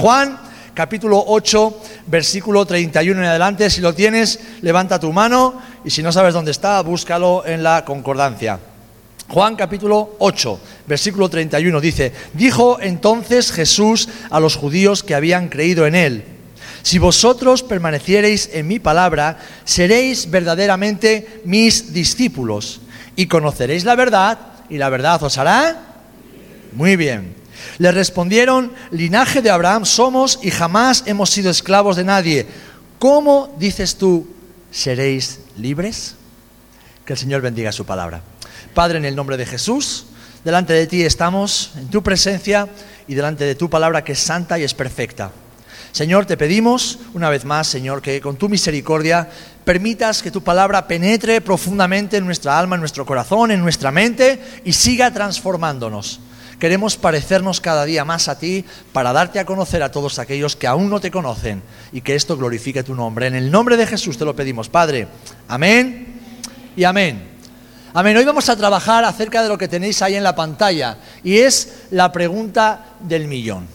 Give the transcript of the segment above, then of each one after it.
Juan capítulo 8, versículo 31 en adelante. Si lo tienes, levanta tu mano y si no sabes dónde está, búscalo en la concordancia. Juan capítulo 8, versículo 31 dice, dijo entonces Jesús a los judíos que habían creído en él, si vosotros permaneciereis en mi palabra, seréis verdaderamente mis discípulos y conoceréis la verdad y la verdad os hará muy bien. Le respondieron, linaje de Abraham somos y jamás hemos sido esclavos de nadie. ¿Cómo dices tú, seréis libres? Que el Señor bendiga su palabra. Padre, en el nombre de Jesús, delante de ti estamos, en tu presencia y delante de tu palabra que es santa y es perfecta. Señor, te pedimos una vez más, Señor, que con tu misericordia permitas que tu palabra penetre profundamente en nuestra alma, en nuestro corazón, en nuestra mente y siga transformándonos. Queremos parecernos cada día más a ti para darte a conocer a todos aquellos que aún no te conocen y que esto glorifique tu nombre. En el nombre de Jesús te lo pedimos, Padre. Amén y amén. Amén. Hoy vamos a trabajar acerca de lo que tenéis ahí en la pantalla y es la pregunta del millón.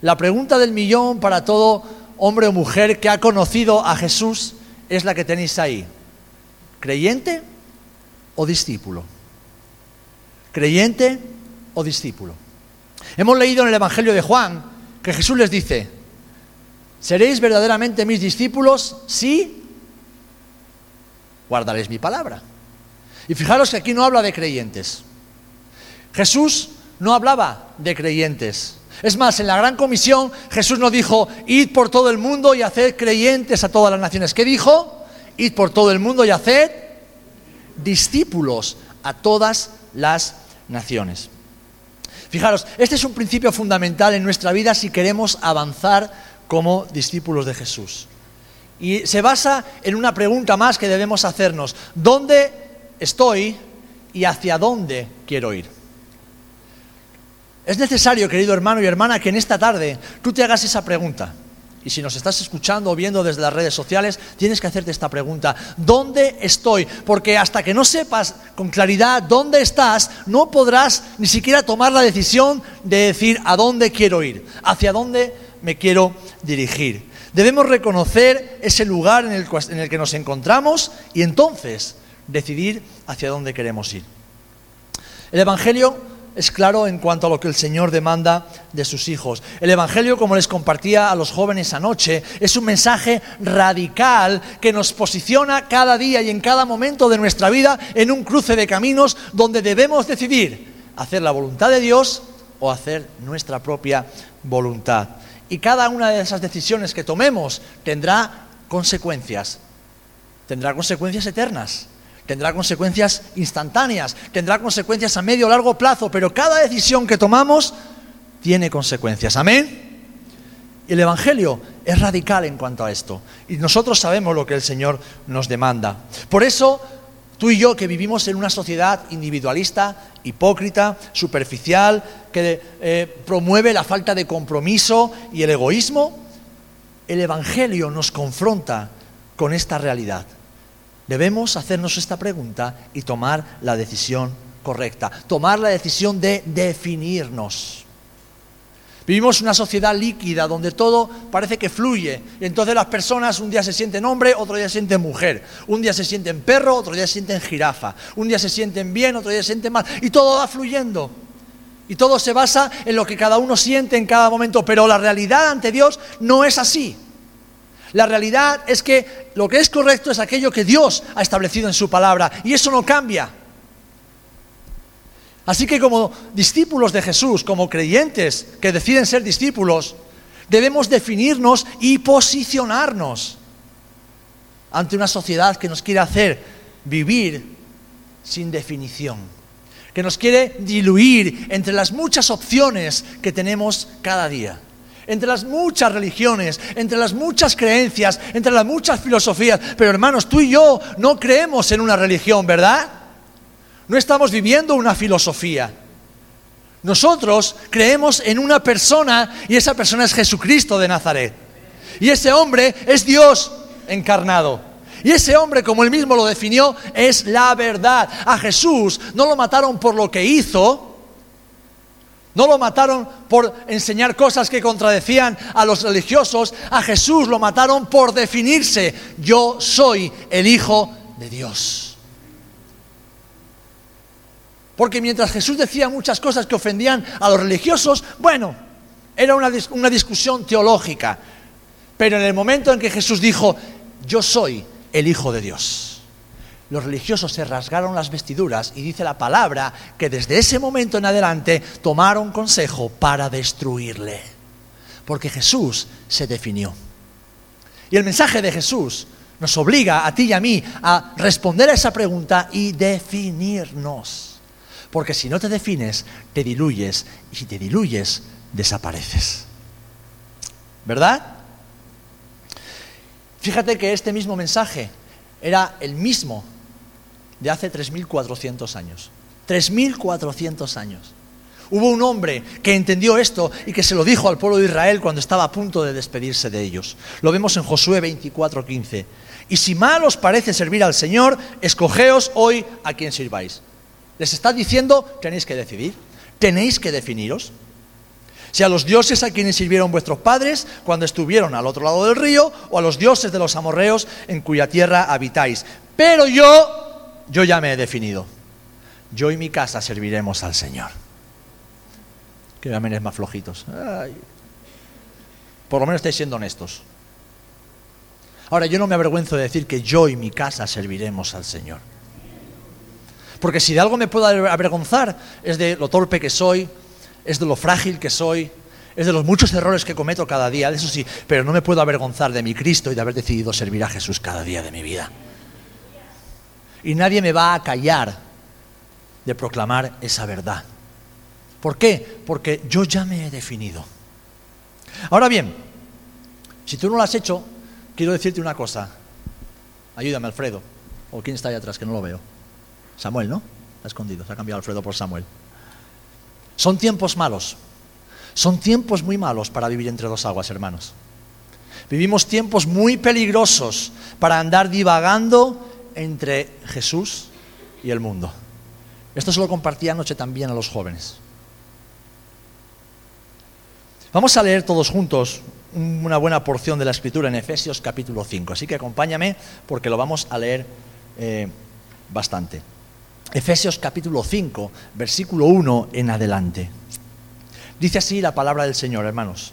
La pregunta del millón para todo hombre o mujer que ha conocido a Jesús es la que tenéis ahí. ¿Creyente o discípulo? ¿Creyente discípulo? Hemos leído en el Evangelio de Juan que Jesús les dice, ¿seréis verdaderamente mis discípulos si guardaréis mi palabra? Y fijaros que aquí no habla de creyentes. Jesús no hablaba de creyentes. Es más, en la gran comisión Jesús no dijo, id por todo el mundo y haced creyentes a todas las naciones. ¿Qué dijo? Id por todo el mundo y haced discípulos a todas las naciones. Fijaros, este es un principio fundamental en nuestra vida si queremos avanzar como discípulos de Jesús. Y se basa en una pregunta más que debemos hacernos. ¿Dónde estoy y hacia dónde quiero ir. Es necesario, querido hermano y hermana, que en esta tarde tú te hagas esa pregunta. Y si nos estás escuchando o viendo desde las redes sociales, tienes que hacerte esta pregunta. ¿Dónde estoy? Porque hasta que no sepas con claridad dónde estás, no podrás ni siquiera tomar la decisión de decir a dónde quiero ir, hacia dónde me quiero dirigir. Debemos reconocer ese lugar en el, en el que nos encontramos y entonces decidir hacia dónde queremos ir. El Evangelio es claro en cuanto a lo que el Señor demanda de sus hijos. El Evangelio, como les compartía a los jóvenes anoche, es un mensaje radical que nos posiciona cada día y en cada momento de nuestra vida en un cruce de caminos donde debemos decidir hacer la voluntad de Dios o hacer nuestra propia voluntad. Y cada una de esas decisiones que tomemos tendrá consecuencias, tendrá consecuencias eternas tendrá consecuencias instantáneas, tendrá consecuencias a medio o largo plazo, pero cada decisión que tomamos tiene consecuencias. Amén. El Evangelio es radical en cuanto a esto y nosotros sabemos lo que el Señor nos demanda. Por eso, tú y yo que vivimos en una sociedad individualista, hipócrita, superficial, que eh, promueve la falta de compromiso y el egoísmo, el Evangelio nos confronta con esta realidad. Debemos hacernos esta pregunta y tomar la decisión correcta, tomar la decisión de definirnos. Vivimos una sociedad líquida donde todo parece que fluye. Y entonces las personas un día se sienten hombre, otro día se sienten mujer. Un día se sienten perro, otro día se sienten jirafa. Un día se sienten bien, otro día se sienten mal. Y todo va fluyendo. Y todo se basa en lo que cada uno siente en cada momento. Pero la realidad ante Dios no es así. La realidad es que lo que es correcto es aquello que Dios ha establecido en su palabra y eso no cambia. Así que como discípulos de Jesús, como creyentes que deciden ser discípulos, debemos definirnos y posicionarnos ante una sociedad que nos quiere hacer vivir sin definición, que nos quiere diluir entre las muchas opciones que tenemos cada día entre las muchas religiones, entre las muchas creencias, entre las muchas filosofías. Pero hermanos, tú y yo no creemos en una religión, ¿verdad? No estamos viviendo una filosofía. Nosotros creemos en una persona y esa persona es Jesucristo de Nazaret. Y ese hombre es Dios encarnado. Y ese hombre, como él mismo lo definió, es la verdad. A Jesús no lo mataron por lo que hizo, No lo mataron por enseñar cosas que contradecían a los religiosos, a Jesús lo mataron por definirse, yo soy el Hijo de Dios. Porque mientras Jesús decía muchas cosas que ofendían a los religiosos, bueno, era una, una discusión teológica. Pero en el momento en que Jesús dijo, yo soy el Hijo de Dios, los religiosos se rasgaron las vestiduras y dice la palabra que desde ese momento en adelante tomaron consejo para destruirle. Porque Jesús se definió. Y el mensaje de Jesús nos obliga a ti y a mí a responder a esa pregunta y definirnos. Porque si no te defines, te diluyes. Y si te diluyes, desapareces. ¿Verdad? Fíjate que este mismo mensaje era el mismo de hace 3.400 años. 3.400 años. Hubo un hombre que entendió esto y que se lo dijo al pueblo de Israel cuando estaba a punto de despedirse de ellos. Lo vemos en Josué 24:15. Y si mal os parece servir al Señor, escogeos hoy a quien sirváis. Les está diciendo, tenéis que decidir, tenéis que definiros. Si a los dioses a quienes sirvieron vuestros padres cuando estuvieron al otro lado del río, o a los dioses de los amorreos en cuya tierra habitáis. Pero yo yo ya me he definido. Yo y mi casa serviremos al Señor. Que es más flojitos. Por lo menos estáis siendo honestos. Ahora, yo no me avergüenzo de decir que yo y mi casa serviremos al Señor. Porque si de algo me puedo avergonzar es de lo torpe que soy, es de lo frágil que soy, es de los muchos errores que cometo cada día, eso sí, pero no me puedo avergonzar de mi Cristo y de haber decidido servir a Jesús cada día de mi vida. Y nadie me va a callar de proclamar esa verdad. ¿Por qué? Porque yo ya me he definido. Ahora bien, si tú no lo has hecho, quiero decirte una cosa. Ayúdame, Alfredo. ¿O quién está ahí atrás que no lo veo? Samuel, ¿no? Está escondido. Se ha cambiado Alfredo por Samuel. Son tiempos malos. Son tiempos muy malos para vivir entre dos aguas, hermanos. Vivimos tiempos muy peligrosos para andar divagando entre Jesús y el mundo. Esto se lo compartí anoche también a los jóvenes. Vamos a leer todos juntos una buena porción de la escritura en Efesios capítulo 5, así que acompáñame porque lo vamos a leer eh, bastante. Efesios capítulo 5, versículo 1 en adelante. Dice así la palabra del Señor, hermanos.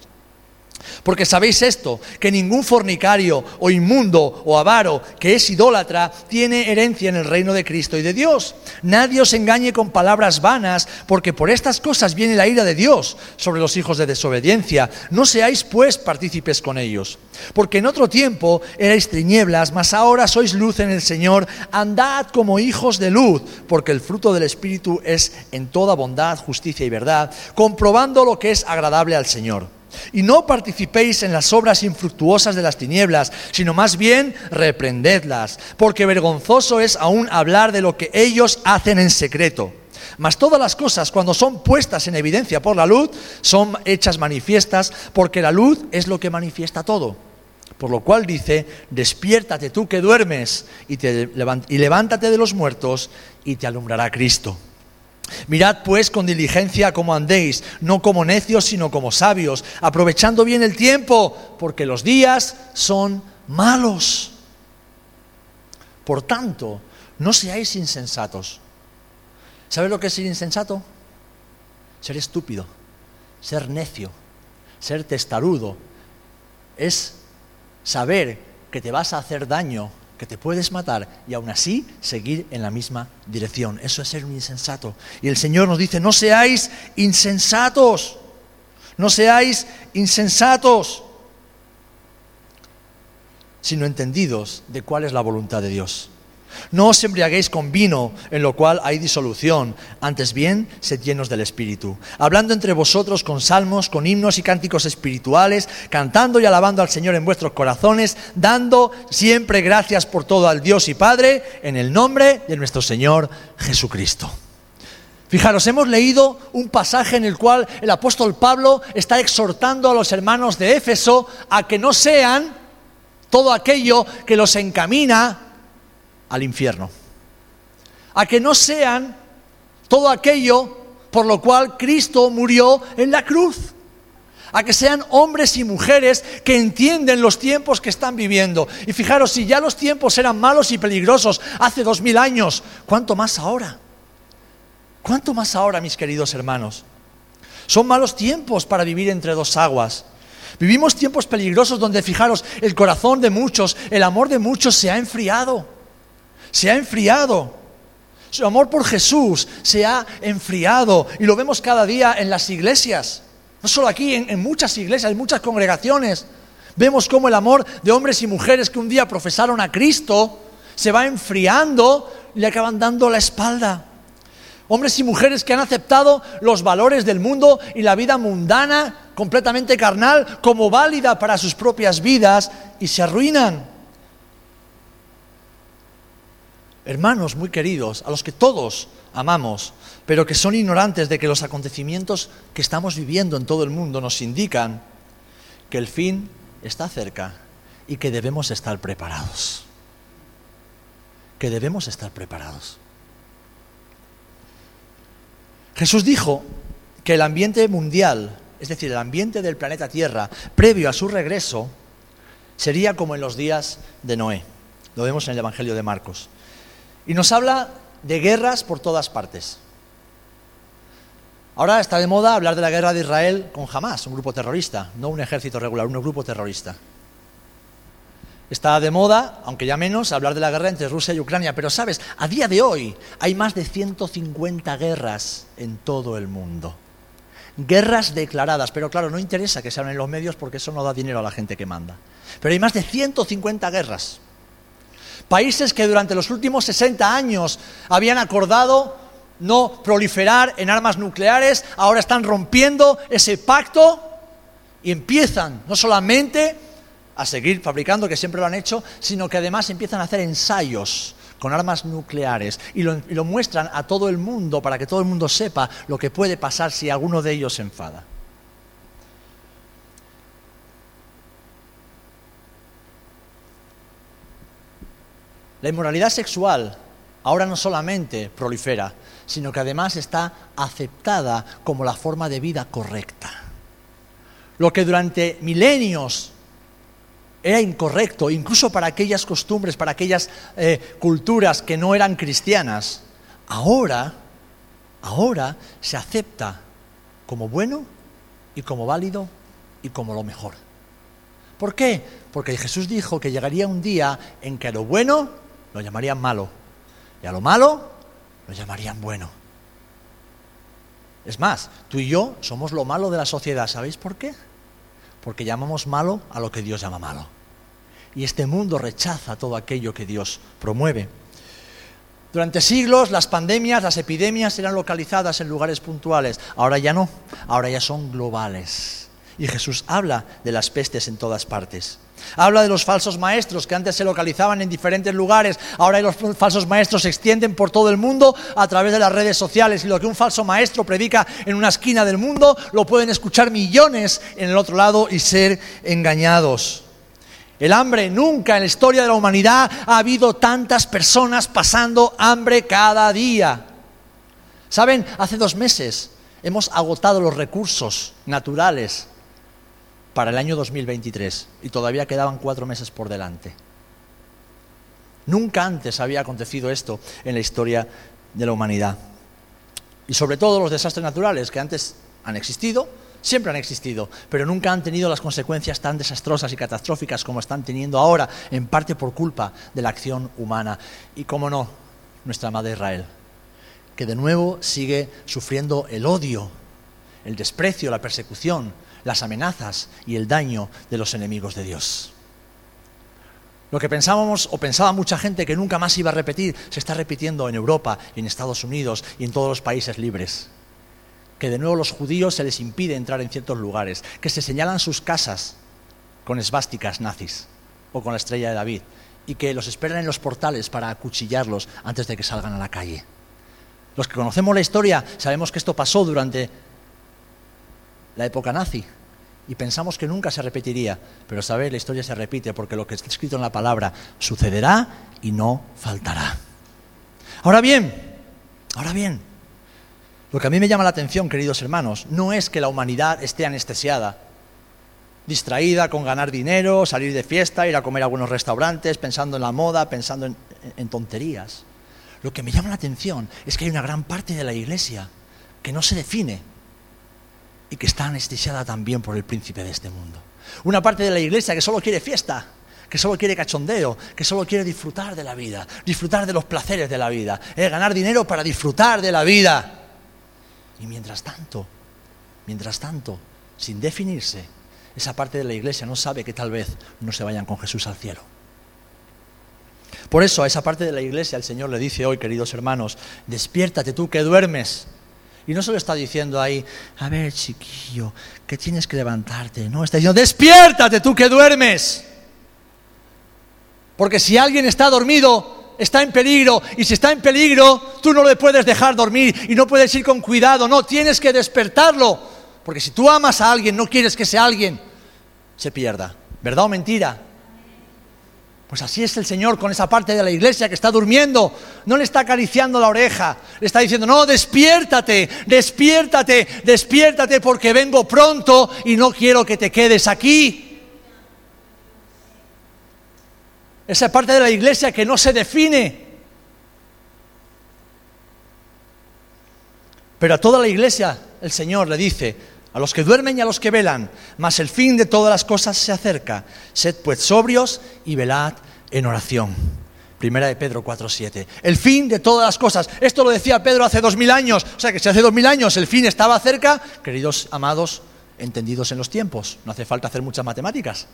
porque sabéis esto, que ningún fornicario o inmundo o avaro que es idólatra tiene herencia en el reino de Cristo y de Dios. Nadie os engañe con palabras vanas, porque por estas cosas viene la ira de Dios sobre los hijos de desobediencia. No seáis pues partícipes con ellos. Porque en otro tiempo erais tinieblas, mas ahora sois luz en el Señor. Andad como hijos de luz, porque el fruto del Espíritu es en toda bondad, justicia y verdad, comprobando lo que es agradable al Señor. Y no participéis en las obras infructuosas de las tinieblas, sino más bien reprendedlas, porque vergonzoso es aún hablar de lo que ellos hacen en secreto. Mas todas las cosas, cuando son puestas en evidencia por la luz, son hechas manifiestas, porque la luz es lo que manifiesta todo. Por lo cual dice, despiértate tú que duermes y, levántate de los muertos y te alumbrará Cristo. Mirad pues con diligencia cómo andéis, no como necios, sino como sabios, aprovechando bien el tiempo, porque los días son malos. Por tanto, no seáis insensatos. ¿Sabes lo que es ser insensato? Ser estúpido, ser necio, ser testarudo. Es saber que te vas a hacer daño que te puedes matar y aún así seguir en la misma dirección. Eso es ser un insensato. Y el Señor nos dice, no seáis insensatos, no seáis insensatos, sino entendidos de cuál es la voluntad de Dios. No os embriaguéis con vino, en lo cual hay disolución, antes bien, sed llenos del Espíritu, hablando entre vosotros con salmos, con himnos y cánticos espirituales, cantando y alabando al Señor en vuestros corazones, dando siempre gracias por todo al Dios y Padre, en el nombre de nuestro Señor Jesucristo. Fijaros, hemos leído un pasaje en el cual el apóstol Pablo está exhortando a los hermanos de Éfeso a que no sean todo aquello que los encamina al infierno. A que no sean todo aquello por lo cual Cristo murió en la cruz. A que sean hombres y mujeres que entienden los tiempos que están viviendo. Y fijaros, si ya los tiempos eran malos y peligrosos hace dos mil años, ¿cuánto más ahora? ¿Cuánto más ahora, mis queridos hermanos? Son malos tiempos para vivir entre dos aguas. Vivimos tiempos peligrosos donde, fijaros, el corazón de muchos, el amor de muchos se ha enfriado. Se ha enfriado. Su amor por Jesús se ha enfriado y lo vemos cada día en las iglesias. No solo aquí, en, muchas iglesias, en muchas congregaciones. Vemos cómo el amor de hombres y mujeres que un día profesaron a Cristo se va enfriando y le acaban dando la espalda. Hombres y mujeres que han aceptado los valores del mundo y la vida mundana, completamente carnal, como válida para sus propias vidas y se arruinan. Hermanos muy queridos, a los que todos amamos, pero que son ignorantes de que los acontecimientos que estamos viviendo en todo el mundo nos indican que el fin está cerca y que debemos estar preparados. Que debemos estar preparados. Jesús dijo que el ambiente mundial, es decir, el ambiente del planeta Tierra, previo a su regreso, sería como en los días de Noé. Lo vemos en el Evangelio de Marcos. Y nos habla de guerras por todas partes. Ahora está de moda hablar de la guerra de Israel con Hamas, un grupo terrorista, no un ejército regular, un grupo terrorista. Está de moda, aunque ya menos, hablar de la guerra entre Rusia y Ucrania, pero sabes, a día de hoy hay más de 150 guerras en todo el mundo. Guerras declaradas, pero claro, no interesa que se hablen en los medios porque eso no da dinero a la gente que manda. Pero hay más de 150 guerras. Países que durante los últimos 60 años habían acordado no proliferar en armas nucleares, ahora están rompiendo ese pacto y empiezan no solamente a seguir fabricando, que siempre lo han hecho, sino que además empiezan a hacer ensayos con armas nucleares y lo, y lo, muestran a todo el mundo para que todo el mundo sepa lo que puede pasar si alguno de ellos se enfada. La inmoralidad sexual ahora no solamente prolifera, sino que además está aceptada como la forma de vida correcta. Lo que durante milenios era incorrecto, incluso para aquellas costumbres, para aquellas eh, culturas que no eran cristianas. Ahora, ahora se acepta como bueno y como válido y como lo mejor. ¿Por qué? Porque Jesús dijo que llegaría un día en que lo bueno lo llamarían malo y a lo malo lo llamarían bueno. Es más, tú y yo somos lo malo de la sociedad. ¿Sabéis por qué? porque llamamos malo a lo que Dios llama malo. Y este mundo rechaza todo aquello que Dios promueve. Durante siglos las pandemias, las epidemias eran localizadas en lugares puntuales. Ahora ya no, ahora ya son globales. Y Jesús habla de las pestes en todas partes. Habla de los falsos maestros que antes se localizaban en diferentes lugares, ahora los falsos maestros se extienden por todo el mundo a través de las redes sociales y lo que un falso maestro predica en una esquina del mundo lo pueden escuchar millones en el otro lado y ser engañados. El hambre, nunca en la historia de la humanidad ha habido tantas personas pasando hambre cada día. Saben, hace dos meses hemos agotado los recursos naturales para el año 2023 y todavía quedaban cuatro meses por delante. Nunca antes había acontecido esto en la historia de la humanidad. Y sobre todo los desastres naturales que antes han existido, siempre han existido, pero nunca han tenido las consecuencias tan desastrosas y catastróficas como están teniendo ahora, en parte por culpa de la acción humana. Y, cómo no, nuestra amada Israel, que de nuevo sigue sufriendo el odio, el desprecio, la persecución las amenazas y el daño de los enemigos de Dios. Lo que pensábamos o pensaba mucha gente que nunca más iba a repetir, se está repitiendo en Europa en Estados Unidos y en todos los países libres. Que de nuevo los judíos se les impide entrar en ciertos lugares, que se señalan sus casas con esvásticas nazis o con la estrella de David y que los esperan en los portales para acuchillarlos antes de que salgan a la calle. Los que conocemos la historia sabemos que esto pasó durante la época nazi y pensamos que nunca se repetiría, pero sabéis, la historia se repite porque lo que está escrito en la palabra sucederá y no faltará. Ahora bien, ahora bien, lo que a mí me llama la atención, queridos hermanos, no es que la humanidad esté anestesiada, distraída con ganar dinero, salir de fiesta, ir a comer a buenos restaurantes, pensando en la moda, pensando en, en tonterías. Lo que me llama la atención es que hay una gran parte de la iglesia que no se define y que está anestesiada también por el príncipe de este mundo. Una parte de la iglesia que solo quiere fiesta, que solo quiere cachondeo, que solo quiere disfrutar de la vida, disfrutar de los placeres de la vida, eh, ganar dinero para disfrutar de la vida. Y mientras tanto, mientras tanto, sin definirse, esa parte de la iglesia no sabe que tal vez no se vayan con Jesús al cielo. Por eso a esa parte de la iglesia el Señor le dice hoy, queridos hermanos, despiértate tú que duermes. Y no solo está diciendo ahí, a ver chiquillo, que tienes que levantarte. No, está diciendo, despiértate tú que duermes. Porque si alguien está dormido, está en peligro. Y si está en peligro, tú no le puedes dejar dormir y no puedes ir con cuidado. No, tienes que despertarlo. Porque si tú amas a alguien, no quieres que ese alguien se pierda. ¿Verdad o mentira? Pues así es el Señor con esa parte de la iglesia que está durmiendo. No le está acariciando la oreja. Le está diciendo, no, despiértate, despiértate, despiértate porque vengo pronto y no quiero que te quedes aquí. Esa parte de la iglesia que no se define. Pero a toda la iglesia el Señor le dice, a los que duermen y a los que velan, mas el fin de todas las cosas se acerca. Sed pues sobrios y velad en oración. Primera de Pedro 4.7. El fin de todas las cosas. Esto lo decía Pedro hace dos mil años. O sea que si hace dos mil años el fin estaba cerca, queridos amados, entendidos en los tiempos, no hace falta hacer muchas matemáticas.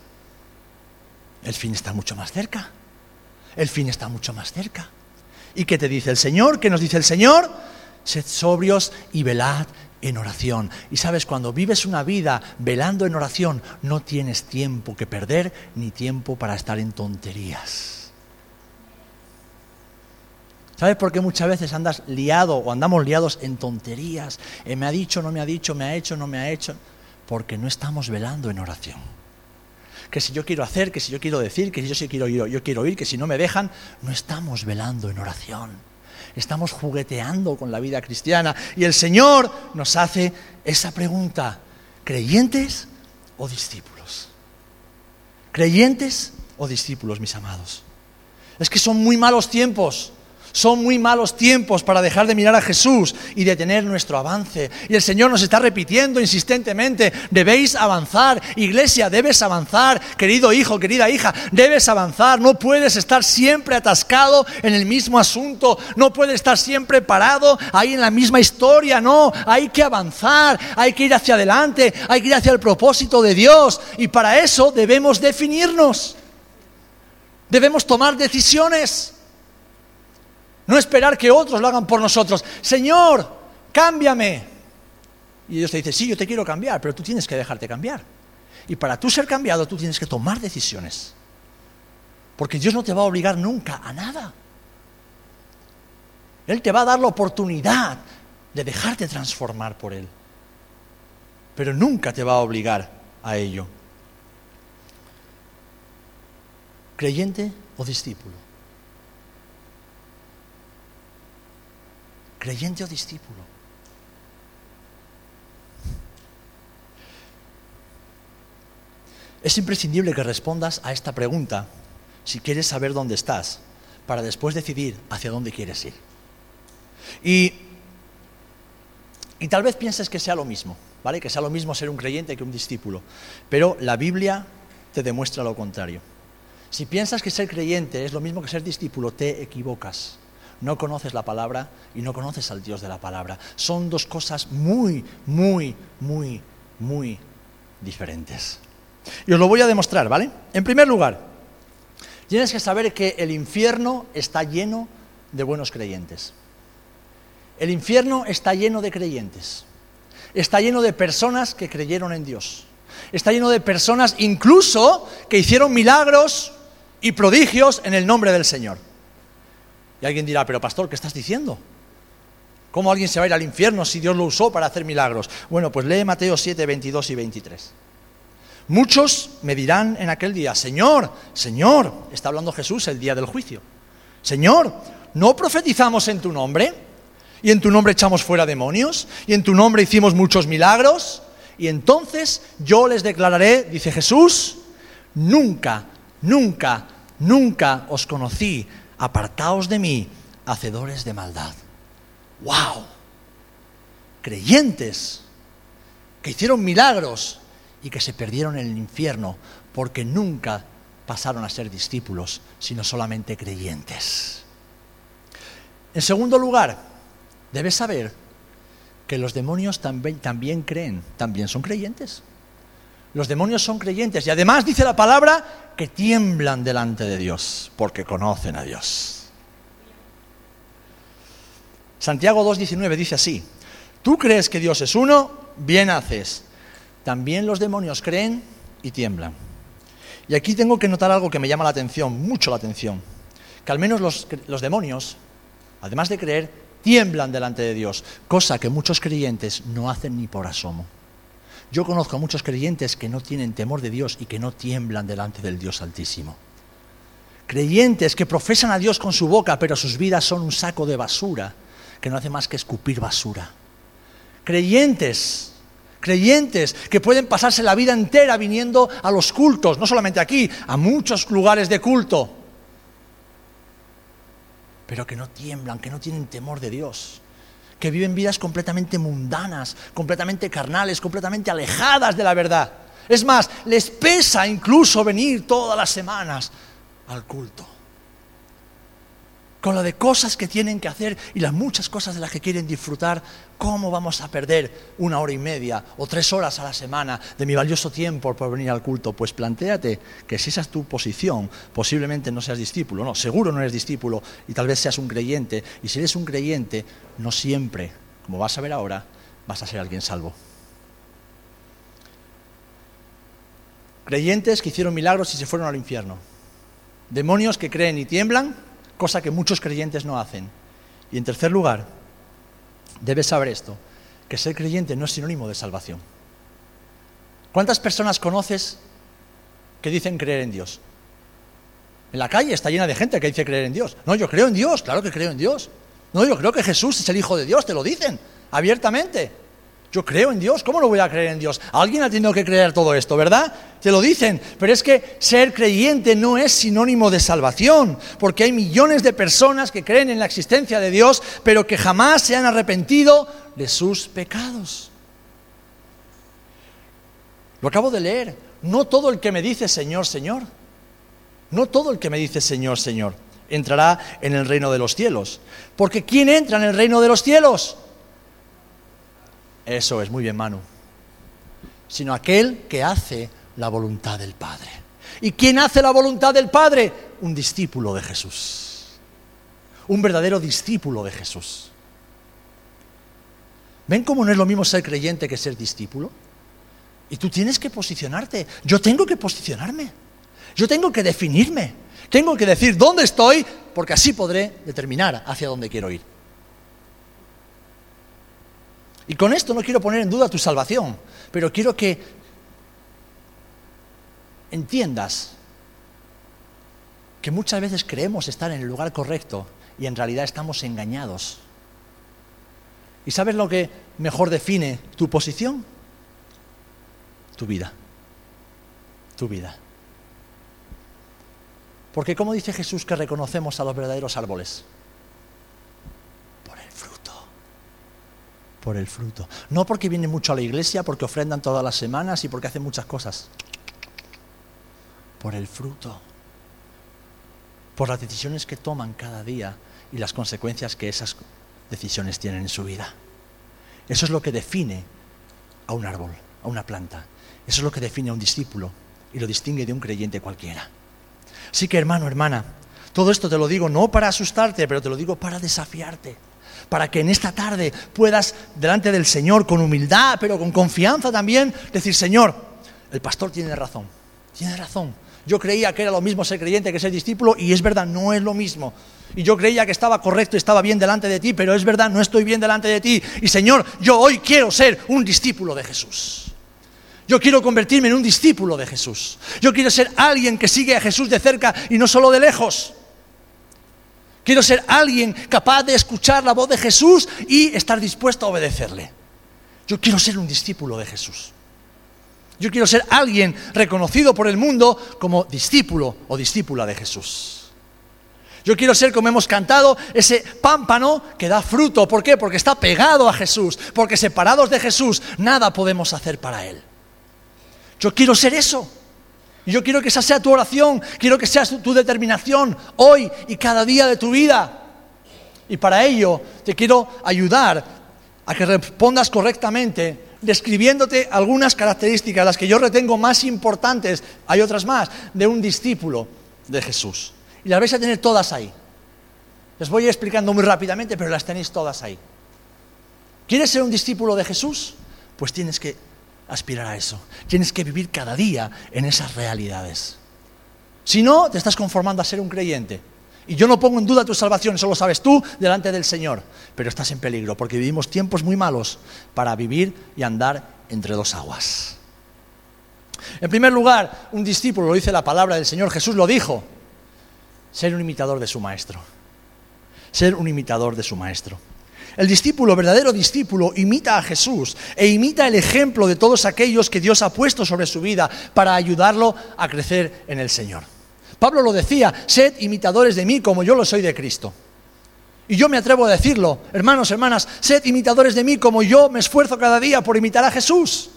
El fin está mucho más cerca. El fin está mucho más cerca. ¿Y qué te dice el Señor? ¿Qué nos dice el Señor? Sed sobrios y velad en oración. Y sabes, cuando vives una vida velando en oración, no tienes tiempo que perder ni tiempo para estar en tonterías. ¿Sabes por qué muchas veces andas liado o andamos liados en tonterías? Eh, me ha dicho, no me ha dicho, me ha hecho, no me ha hecho. Porque no estamos velando en oración. Que si yo quiero hacer, que si yo quiero decir, que si yo sí quiero yo, yo quiero oír, que si no me dejan, no estamos velando en oración estamos jugueteando con la vida cristiana. Y el Señor nos hace esa pregunta, ¿creyentes o discípulos? ¿Creyentes o discípulos, mis amados? Es que son muy malos tiempos. Son muy malos tiempos para dejar de mirar a Jesús y detener nuestro avance. Y el Señor nos está repitiendo insistentemente, debéis avanzar, iglesia, debes avanzar, querido hijo, querida hija, debes avanzar, no puedes estar siempre atascado en el mismo asunto, no puedes estar siempre parado ahí en la misma historia, no, hay que avanzar, hay que ir hacia adelante, hay que ir hacia el propósito de Dios y para eso debemos definirnos, debemos tomar decisiones. No esperar que otros lo hagan por nosotros. Señor, cámbiame. Y Dios te dice, sí, yo te quiero cambiar, pero tú tienes que dejarte cambiar. Y para tú ser cambiado, tú tienes que tomar decisiones. Porque Dios no te va a obligar nunca a nada. Él te va a dar la oportunidad de dejarte transformar por Él. Pero nunca te va a obligar a ello. ¿Creyente o discípulo? Creyente o discípulo. Es imprescindible que respondas a esta pregunta si quieres saber dónde estás, para después decidir hacia dónde quieres ir. Y, y tal vez pienses que sea lo mismo, ¿vale? Que sea lo mismo ser un creyente que un discípulo, pero la Biblia te demuestra lo contrario. Si piensas que ser creyente es lo mismo que ser discípulo, te equivocas no conoces la palabra y no conoces al Dios de la palabra. Son dos cosas muy, muy, muy, muy diferentes. Y os lo voy a demostrar, ¿vale? En primer lugar, Tienes que saber que el infierno está lleno de buenos creyentes. El infierno está lleno de creyentes. Está lleno de personas que creyeron en Dios. Está lleno de personas incluso que hicieron milagros y prodigios en el nombre del Señor. Y alguien dirá, pero pastor, ¿qué estás diciendo? ¿Cómo alguien se va a ir al infierno si Dios lo usó para hacer milagros? Bueno, pues lee Mateo 7, 22 y 23. Muchos me dirán en aquel día, Señor, Señor, está hablando Jesús el día del juicio. Señor, ¿no profetizamos en tu nombre? ¿Y en tu nombre echamos fuera demonios? ¿Y en tu nombre hicimos muchos milagros? Y entonces yo les declararé, dice Jesús, nunca, nunca, nunca os conocí, apartaos de mí, hacedores de maldad. ¡Wow! Creyentes que hicieron milagros y que se perdieron en el infierno porque nunca pasaron a ser discípulos, sino solamente creyentes. En segundo lugar, debes saber que los demonios también, también, creen, también son creyentes. Los demonios son creyentes y además dice la palabra que tiemblan delante de Dios porque conocen a Dios. Santiago 2.19 dice así, tú crees que Dios es uno, bien haces. También los demonios creen y tiemblan. Y aquí tengo que notar algo que me llama la atención, mucho la atención, que al menos los, los demonios, además de creer, tiemblan delante de Dios, cosa que muchos creyentes no hacen ni por asomo. Yo conozco a muchos creyentes que no tienen temor de Dios y que no tiemblan delante del Dios Altísimo. Creyentes que profesan a Dios con su boca, pero sus vidas son un saco de basura que no hace más que escupir basura. Creyentes, creyentes que pueden pasarse la vida entera viniendo a los cultos, no solamente aquí, a muchos lugares de culto, pero que no tiemblan, que no tienen temor de Dios, que viven vidas completamente mundanas, completamente carnales, completamente alejadas de la verdad. Es más, les pesa incluso venir todas las semanas al culto con lo de cosas que tienen que hacer y las muchas cosas de las que quieren disfrutar, ¿cómo vamos a perder una hora y media o tres horas a la semana de mi valioso tiempo por venir al culto? Pues planteate que si esa es tu posición, posiblemente no seas discípulo, no, seguro no eres discípulo y tal vez seas un creyente. Y si eres un creyente, no siempre, como vas a ver ahora, vas a ser alguien salvo. Creyentes que hicieron milagros y se fueron al infierno. Demonios que creen y tiemblan cosa que muchos creyentes no hacen. Y en tercer lugar, debes saber esto, que ser creyente no es sinónimo de salvación. ¿Cuántas personas conoces que dicen creer en Dios? En la calle está llena de gente que dice creer en Dios. No, yo creo en Dios, claro que creo en Dios. No, yo creo que Jesús es el Hijo de Dios, te lo dicen abiertamente. Yo creo en Dios, ¿cómo no voy a creer en Dios? Alguien ha tenido que creer todo esto, ¿verdad? Te lo dicen, pero es que ser creyente no es sinónimo de salvación, porque hay millones de personas que creen en la existencia de Dios, pero que jamás se han arrepentido de sus pecados. Lo acabo de leer, no todo el que me dice Señor, Señor, no todo el que me dice Señor, Señor, entrará en el reino de los cielos, porque ¿quién entra en el reino de los cielos? Eso es, muy bien, Manu. Sino aquel que hace la voluntad del Padre. ¿Y quién hace la voluntad del Padre? Un discípulo de Jesús. Un verdadero discípulo de Jesús. ¿Ven cómo no es lo mismo ser creyente que ser discípulo? Y tú tienes que posicionarte. Yo tengo que posicionarme. Yo tengo que definirme. Tengo que decir dónde estoy, porque así podré determinar hacia dónde quiero ir. Y con esto no quiero poner en duda tu salvación, pero quiero que entiendas que muchas veces creemos estar en el lugar correcto y en realidad estamos engañados. ¿Y sabes lo que mejor define tu posición? Tu vida. Tu vida. Porque como dice Jesús que reconocemos a los verdaderos árboles? Por el fruto. No porque vienen mucho a la iglesia, porque ofrendan todas las semanas y porque hacen muchas cosas. Por el fruto. Por las decisiones que toman cada día y las consecuencias que esas decisiones tienen en su vida. Eso es lo que define a un árbol, a una planta. Eso es lo que define a un discípulo y lo distingue de un creyente cualquiera. Así que hermano, hermana, todo esto te lo digo no para asustarte, pero te lo digo para desafiarte. Para que en esta tarde puedas, delante del Señor, con humildad, pero con confianza también, decir, Señor, el pastor tiene razón, tiene razón. Yo creía que era lo mismo ser creyente que ser discípulo y es verdad, no es lo mismo. Y yo creía que estaba correcto y estaba bien delante de ti, pero es verdad, no estoy bien delante de ti. Y Señor, yo hoy quiero ser un discípulo de Jesús. Yo quiero convertirme en un discípulo de Jesús. Yo quiero ser alguien que sigue a Jesús de cerca y no solo de lejos. Quiero ser alguien capaz de escuchar la voz de Jesús y estar dispuesto a obedecerle. Yo quiero ser un discípulo de Jesús. Yo quiero ser alguien reconocido por el mundo como discípulo o discípula de Jesús. Yo quiero ser, como hemos cantado, ese pámpano que da fruto. ¿Por qué? Porque está pegado a Jesús. Porque separados de Jesús, nada podemos hacer para Él. Yo quiero ser eso. Y yo quiero que esa sea tu oración. Quiero que sea tu determinación hoy y cada día de tu vida. Y para ello te quiero ayudar a que respondas correctamente describiéndote algunas características, las que yo retengo más importantes, hay otras más, de un discípulo de Jesús. Y las vais a tener todas ahí. Les voy explicando muy rápidamente, pero las tenéis todas ahí. ¿Quieres ser un discípulo de Jesús? Pues tienes que aspirar a eso. Tienes que vivir cada día en esas realidades. Si no, te estás conformando a ser un creyente. Y yo no pongo en duda tu salvación, eso lo sabes tú delante del Señor. Pero estás en peligro porque vivimos tiempos muy malos para vivir y andar entre dos aguas. En primer lugar, un discípulo, lo dice la palabra del Señor, Jesús lo dijo, ser un imitador de su maestro. Ser un imitador de su maestro. El discípulo, verdadero discípulo, imita a Jesús e imita el ejemplo de todos aquellos que Dios ha puesto sobre su vida para ayudarlo a crecer en el Señor. Pablo lo decía, sed imitadores de mí como yo lo soy de Cristo. Y yo me atrevo a decirlo, hermanos, hermanas, sed imitadores de mí como yo me esfuerzo cada día por imitar a Jesús.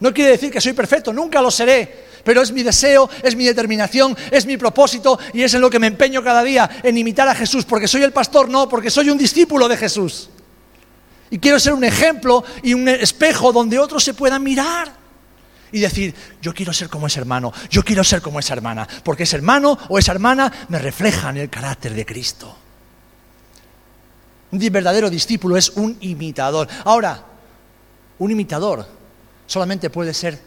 No quiere decir que soy perfecto, nunca lo seré, pero es mi deseo, es mi determinación, es mi propósito y es en lo que me empeño cada día, en imitar a Jesús, porque soy el pastor, no, porque soy un discípulo de Jesús. Y quiero ser un ejemplo y un espejo donde otros se puedan mirar y decir, yo quiero ser como ese hermano, yo quiero ser como esa hermana, porque ese hermano o esa hermana me reflejan el carácter de Cristo. Un verdadero discípulo es un imitador. Ahora, un imitador solamente puede ser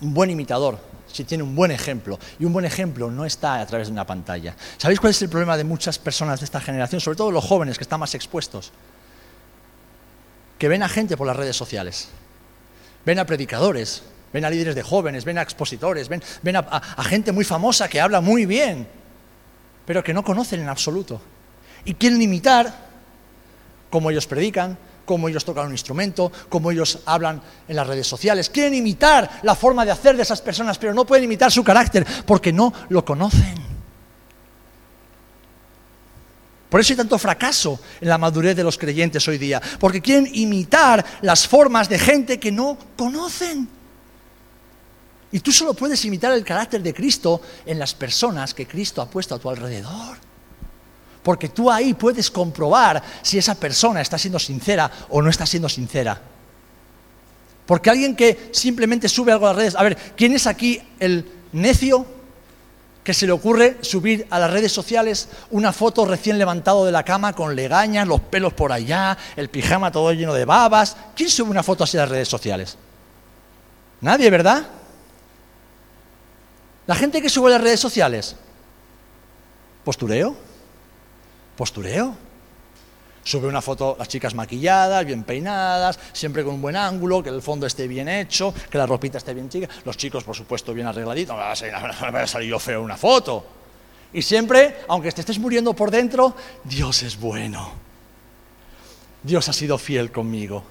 un buen imitador si tiene un buen ejemplo. Y un buen ejemplo no está a través de una pantalla. ¿Sabéis cuál es el problema de muchas personas de esta generación, sobre todo los jóvenes que están más expuestos? Que ven a gente por las redes sociales, ven a predicadores, ven a líderes de jóvenes, ven a expositores, ven, a, a gente muy famosa que habla muy bien, pero que no conocen en absoluto. Y quieren imitar cómo ellos predican, cómo ellos tocan un instrumento, cómo ellos hablan en las redes sociales. Quieren imitar la forma de hacer de esas personas, pero no pueden imitar su carácter porque no lo conocen. Por eso hay tanto fracaso en la madurez de los creyentes hoy día, porque quieren imitar las formas de gente que no conocen. Y tú solo puedes imitar el carácter de Cristo en las personas que Cristo ha puesto a tu alrededor porque tú ahí puedes comprobar si esa persona está siendo sincera o no está siendo sincera. Porque alguien que simplemente sube algo a las redes, a ver, ¿quién es aquí el necio que se le ocurre subir a las redes sociales una foto recién levantado de la cama con legañas, los pelos por allá, el pijama todo lleno de babas? ¿Quién sube una foto así a las redes sociales? Nadie, ¿verdad? La gente que sube a las redes sociales, postureo postureo. Sube una foto, las chicas maquilladas, bien peinadas, siempre con un buen ángulo, que el fondo esté bien hecho, que la ropita esté bien chica, los chicos, por supuesto, bien arregladitos, no me va a salir yo feo una foto. Y siempre, aunque te estés muriendo por dentro, Dios es bueno. Dios ha sido fiel conmigo.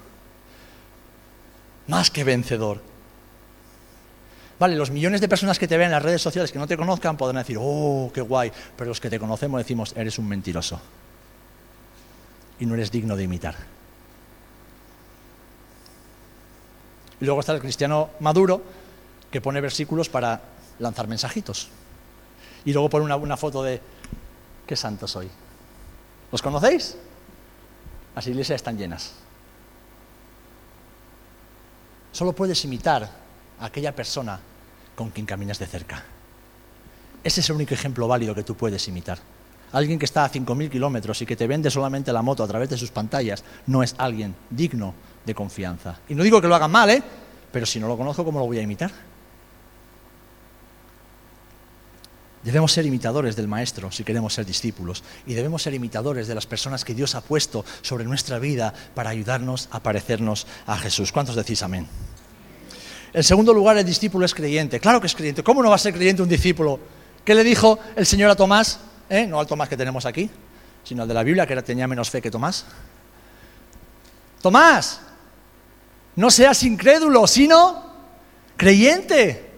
Más que vencedor. Vale, los millones de personas que te ven en las redes sociales que no te conozcan podrán decir, oh, qué guay, pero los que te conocemos decimos, eres un mentiroso y no eres digno de imitar. Y luego está el cristiano maduro que pone versículos para lanzar mensajitos. Y luego pone una, una foto de, qué santo soy. ¿Los conocéis? Las iglesias están llenas. Solo puedes imitar aquella persona con quien caminas de cerca. Ese es el único ejemplo válido que tú puedes imitar. Alguien que está a 5.000 kilómetros y que te vende solamente la moto a través de sus pantallas no es alguien digno de confianza. Y no digo que lo hagan mal, ¿eh? Pero si no lo conozco, ¿cómo lo voy a imitar? Debemos ser imitadores del Maestro si queremos ser discípulos y debemos ser imitadores de las personas que Dios ha puesto sobre nuestra vida para ayudarnos a parecernos a Jesús. ¿Cuántos decís amén? En segundo lugar, el discípulo es creyente. Claro que es creyente. ¿Cómo no va a ser creyente un discípulo? ¿Qué le dijo el Señor a Tomás? ¿Eh? No al Tomás que tenemos aquí, sino al de la Biblia, que tenía menos fe que Tomás. Tomás, no seas incrédulo, sino creyente.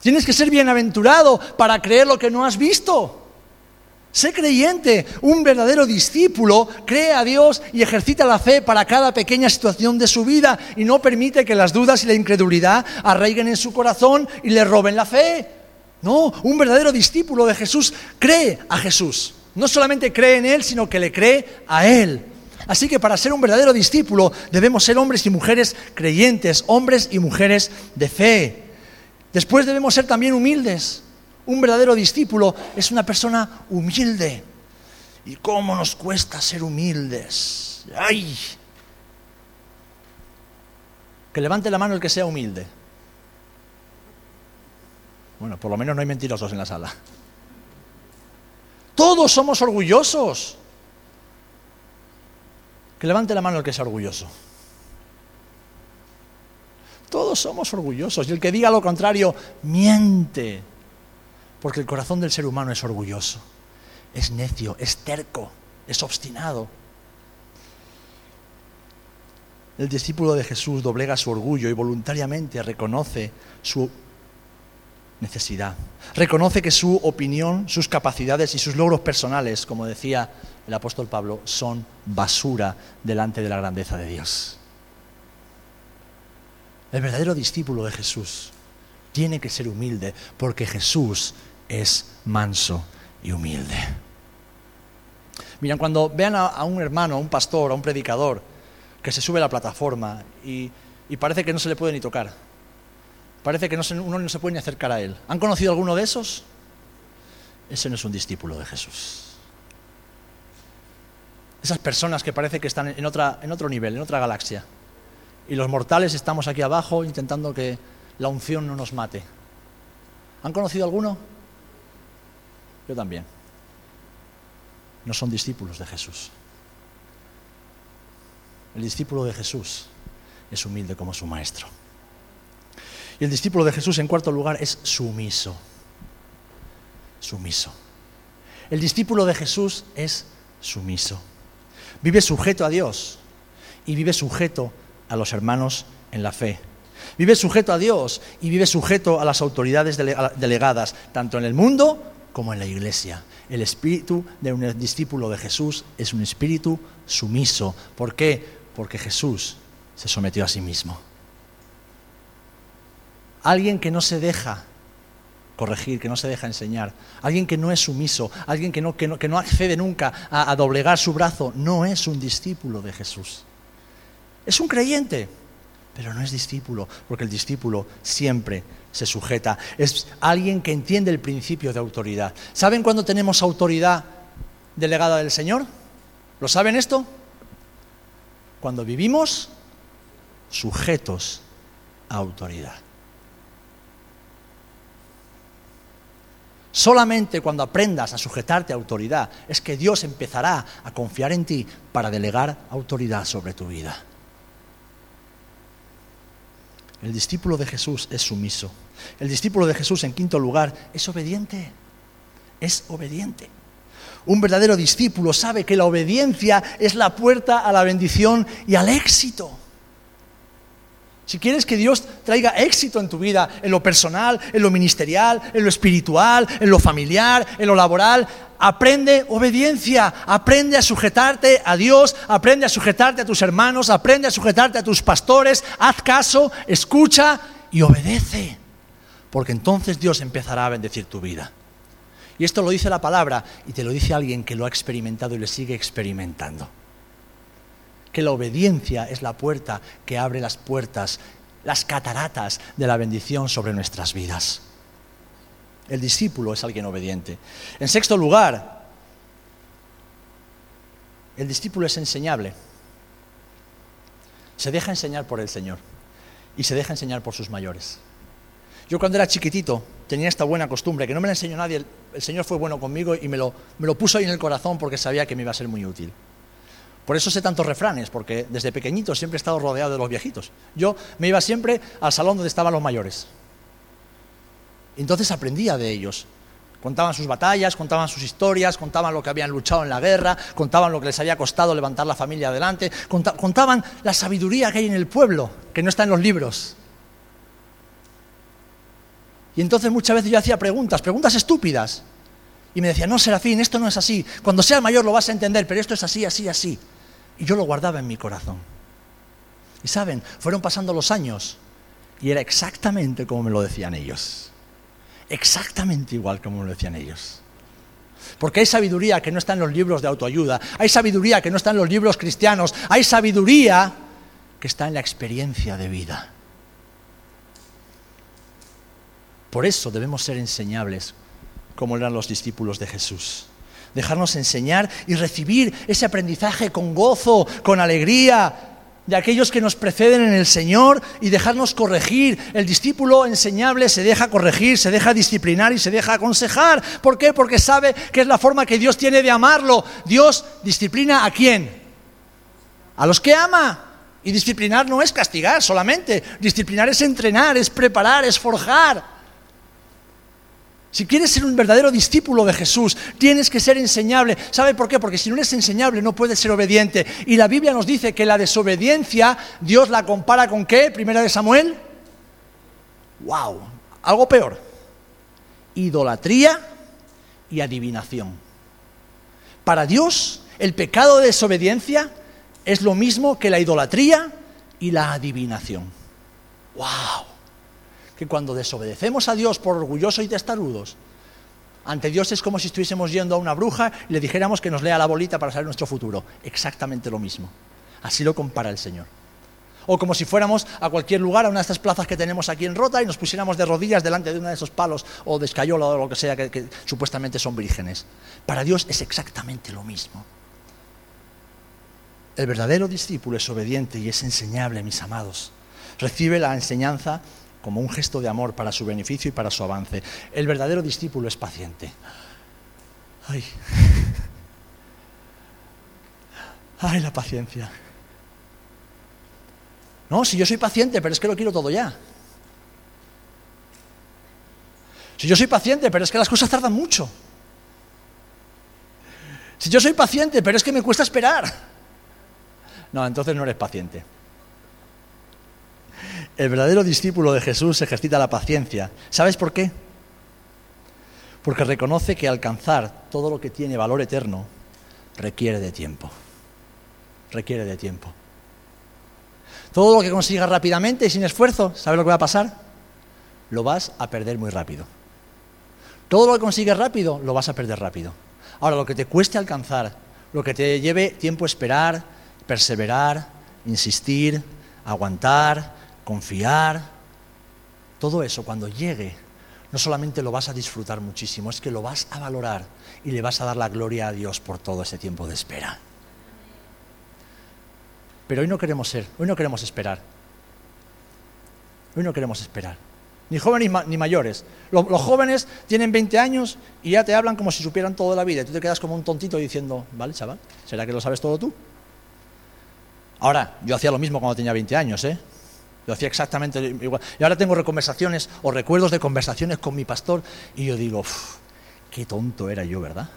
Tienes que ser bienaventurado para creer lo que no has visto. Sé creyente, un verdadero discípulo cree a Dios y ejercita la fe para cada pequeña situación de su vida y no permite que las dudas y la incredulidad arraiguen en su corazón y le roben la fe. No, un verdadero discípulo de Jesús cree a Jesús. No solamente cree en Él, sino que le cree a Él. Así que para ser un verdadero discípulo debemos ser hombres y mujeres creyentes, hombres y mujeres de fe. Después debemos ser también humildes. Un verdadero discípulo es una persona humilde. ¿Y cómo nos cuesta ser humildes? ¡Ay! Que levante la mano el que sea humilde. Bueno, por lo menos no hay mentirosos en la sala. Todos somos orgullosos. Que levante la mano el que sea orgulloso. Todos somos orgullosos y el que diga lo contrario miente, porque el corazón del ser humano es orgulloso, es necio, es terco, es obstinado. El discípulo de Jesús doblega su orgullo y voluntariamente reconoce su necesidad. Reconoce que su opinión, sus capacidades y sus logros personales, como decía el apóstol Pablo, son basura delante de la grandeza de Dios. El verdadero discípulo de Jesús tiene que ser humilde porque Jesús es manso y humilde. Miren, cuando vean a, un hermano, a un pastor, a un predicador que se sube a la plataforma y, parece que no se le puede ni tocar, parece que uno no se puede ni acercar a él. ¿Han conocido alguno de esos? Ese no es un discípulo de Jesús. Esas personas que parece que están en, otra, en otro nivel, en otra galaxia y los mortales estamos aquí abajo intentando que la unción no nos mate. ¿Han conocido alguno? Yo también. No son discípulos de Jesús. El discípulo de Jesús es humilde como su maestro. Y el discípulo de Jesús, en cuarto lugar, es sumiso. Sumiso. El discípulo de Jesús es sumiso. Vive sujeto a Dios y vive sujeto a los hermanos en la fe. Vive sujeto a Dios y vive sujeto a las autoridades delegadas, tanto en el mundo como en la iglesia. El espíritu de un discípulo de Jesús es un espíritu sumiso. ¿Por qué? Porque Jesús se sometió a sí mismo. Alguien que no se deja corregir, que no se deja enseñar, alguien que no es sumiso, alguien que no, que no, accede nunca a doblegar su brazo, no es un discípulo de Jesús. Es un creyente, pero no es discípulo, porque el discípulo siempre se sujeta. Es alguien que entiende el principio de autoridad. ¿Saben cuándo tenemos autoridad delegada del Señor? ¿Lo saben esto? Cuando vivimos sujetos a autoridad. Solamente cuando aprendas a sujetarte a autoridad es que Dios empezará a confiar en ti para delegar autoridad sobre tu vida. El discípulo de Jesús es sumiso. El discípulo de Jesús, en quinto lugar, es obediente. Es obediente. Un verdadero discípulo sabe que la obediencia es la puerta a la bendición y al éxito. Si quieres que Dios traiga éxito en tu vida, en lo personal, en lo ministerial, en lo espiritual, en lo familiar, en lo laboral, aprende obediencia, aprende a sujetarte a Dios, aprende a sujetarte a tus hermanos, aprende a sujetarte a tus pastores, haz caso, escucha y obedece, porque entonces Dios empezará a bendecir tu vida. Y esto lo dice la palabra y te lo dice alguien que lo ha experimentado y le sigue experimentando que la obediencia es la puerta que abre las puertas las cataratas de la bendición sobre nuestras vidas. El discípulo es alguien obediente. En sexto lugar, el discípulo es enseñable. Se deja enseñar por el Señor y se deja enseñar por sus mayores. Yo cuando era chiquitito tenía esta buena costumbre, que no me la enseñó nadie, el, Señor fue bueno conmigo y me lo, me lo puso ahí en el corazón porque sabía que me iba a ser muy útil. Por eso sé tantos refranes, porque desde pequeñito siempre he estado rodeado de los viejitos. Yo me iba siempre al salón donde estaban los mayores. Entonces aprendía de ellos. Contaban sus batallas, contaban sus historias, contaban lo que habían luchado en la guerra, contaban lo que les había costado levantar la familia adelante, contaban la sabiduría que hay en el pueblo, que no está en los libros. Y entonces muchas veces yo hacía preguntas, preguntas estúpidas. Y me decía, no, Serafín, esto no es así. Cuando seas mayor lo vas a entender, pero esto es así, así, así. Y yo lo guardaba en mi corazón. Y saben, fueron pasando los años y era exactamente como me lo decían ellos. Exactamente igual como me lo decían ellos. Porque hay sabiduría que no está en los libros de autoayuda, hay sabiduría que no está en los libros cristianos, hay sabiduría que está en la experiencia de vida. Por eso debemos ser enseñables como eran los discípulos de Jesús. Dejarnos enseñar y recibir ese aprendizaje con gozo, con alegría, de aquellos que nos preceden en el Señor y dejarnos corregir. El discípulo enseñable se deja corregir, se deja disciplinar y se deja aconsejar. ¿Por qué? Porque sabe que es la forma que Dios tiene de amarlo. Dios disciplina a quién? A los que ama. Y disciplinar no es castigar solamente. Disciplinar es entrenar, es preparar, es forjar. Si quieres ser un verdadero discípulo de Jesús, tienes que ser enseñable. ¿Sabe por qué? Porque si no eres enseñable no puedes ser obediente. Y la Biblia nos dice que la desobediencia, Dios la compara con qué? Primera de Samuel. ¡Wow! Algo peor. Idolatría y adivinación. Para Dios, el pecado de desobediencia es lo mismo que la idolatría y la adivinación. ¡Wow! Que cuando desobedecemos a Dios por orgullosos y testarudos, ante Dios es como si estuviésemos yendo a una bruja y le dijéramos que nos lea la bolita para saber nuestro futuro. Exactamente lo mismo. Así lo compara el Señor. O como si fuéramos a cualquier lugar, a una de estas plazas que tenemos aquí en Rota, y nos pusiéramos de rodillas delante de uno de esos palos, o de escayola, o lo que sea, que, supuestamente son vírgenes. Para Dios es exactamente lo mismo. El verdadero discípulo es obediente y es enseñable, mis amados. Recibe la enseñanza como un gesto de amor para su beneficio y para su avance. El verdadero discípulo es paciente. Ay. Ay, la paciencia. No, si yo soy paciente, pero es que lo quiero todo ya. Si yo soy paciente, pero es que las cosas tardan mucho. Si yo soy paciente, pero es que me cuesta esperar. No, entonces no eres paciente. El verdadero discípulo de Jesús ejercita la paciencia. ¿Sabes por qué? Porque reconoce que alcanzar todo lo que tiene valor eterno requiere de tiempo. Requiere de tiempo. Todo lo que consigas rápidamente y sin esfuerzo, ¿sabes lo que va a pasar? Lo vas a perder muy rápido. Todo lo que consigues rápido, lo vas a perder rápido. Ahora, lo que te cueste alcanzar, lo que te lleve tiempo esperar, perseverar, insistir, aguantar, confiar, todo eso cuando llegue, no solamente lo vas a disfrutar muchísimo, es que lo vas a valorar y le vas a dar la gloria a Dios por todo ese tiempo de espera. Pero hoy no queremos ser, hoy no queremos esperar. Hoy no queremos esperar. Ni jóvenes ni, mayores. Los, jóvenes tienen 20 años y ya te hablan como si supieran todo de la vida. Y tú te quedas como un tontito diciendo, vale, chaval, ¿será que lo sabes todo tú? Ahora, yo hacía lo mismo cuando tenía 20 años, ¿eh? Hacía exactamente igual. Y ahora tengo conversaciones o recuerdos de conversaciones con mi pastor y yo digo, qué tonto era yo, ¿verdad?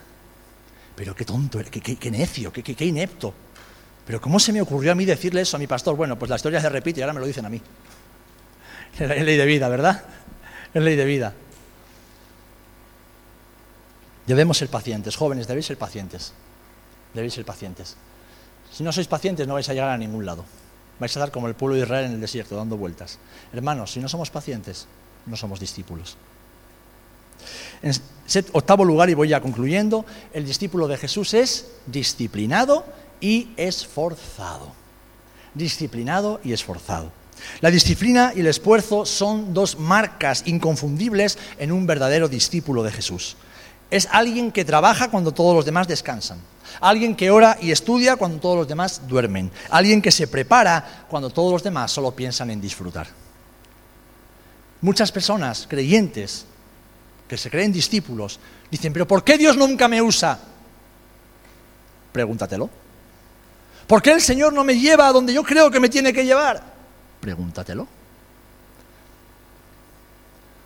Pero qué tonto, qué, qué, necio, qué, qué, inepto. Pero ¿cómo se me ocurrió a mí decirle eso a mi pastor? Bueno, pues la historia se repite y ahora me lo dicen a mí. Es ley de vida, ¿verdad? Es ley de vida. Debemos ser pacientes, jóvenes, debéis ser pacientes. Debéis ser pacientes. Si no sois pacientes no vais a llegar a ningún lado. Vais a dar como el pueblo de Israel en el desierto, dando vueltas. Hermanos, si no somos pacientes, no somos discípulos. En octavo lugar, y voy ya concluyendo, el discípulo de Jesús es disciplinado y esforzado. Disciplinado y esforzado. La disciplina y el esfuerzo son dos marcas inconfundibles en un verdadero discípulo de Jesús. Es alguien que trabaja cuando todos los demás descansan. Alguien que ora y estudia cuando todos los demás duermen. Alguien que se prepara cuando todos los demás solo piensan en disfrutar. Muchas personas creyentes que se creen discípulos dicen, pero ¿por qué Dios nunca me usa? Pregúntatelo. ¿Por qué el Señor no me lleva a donde yo creo que me tiene que llevar? Pregúntatelo.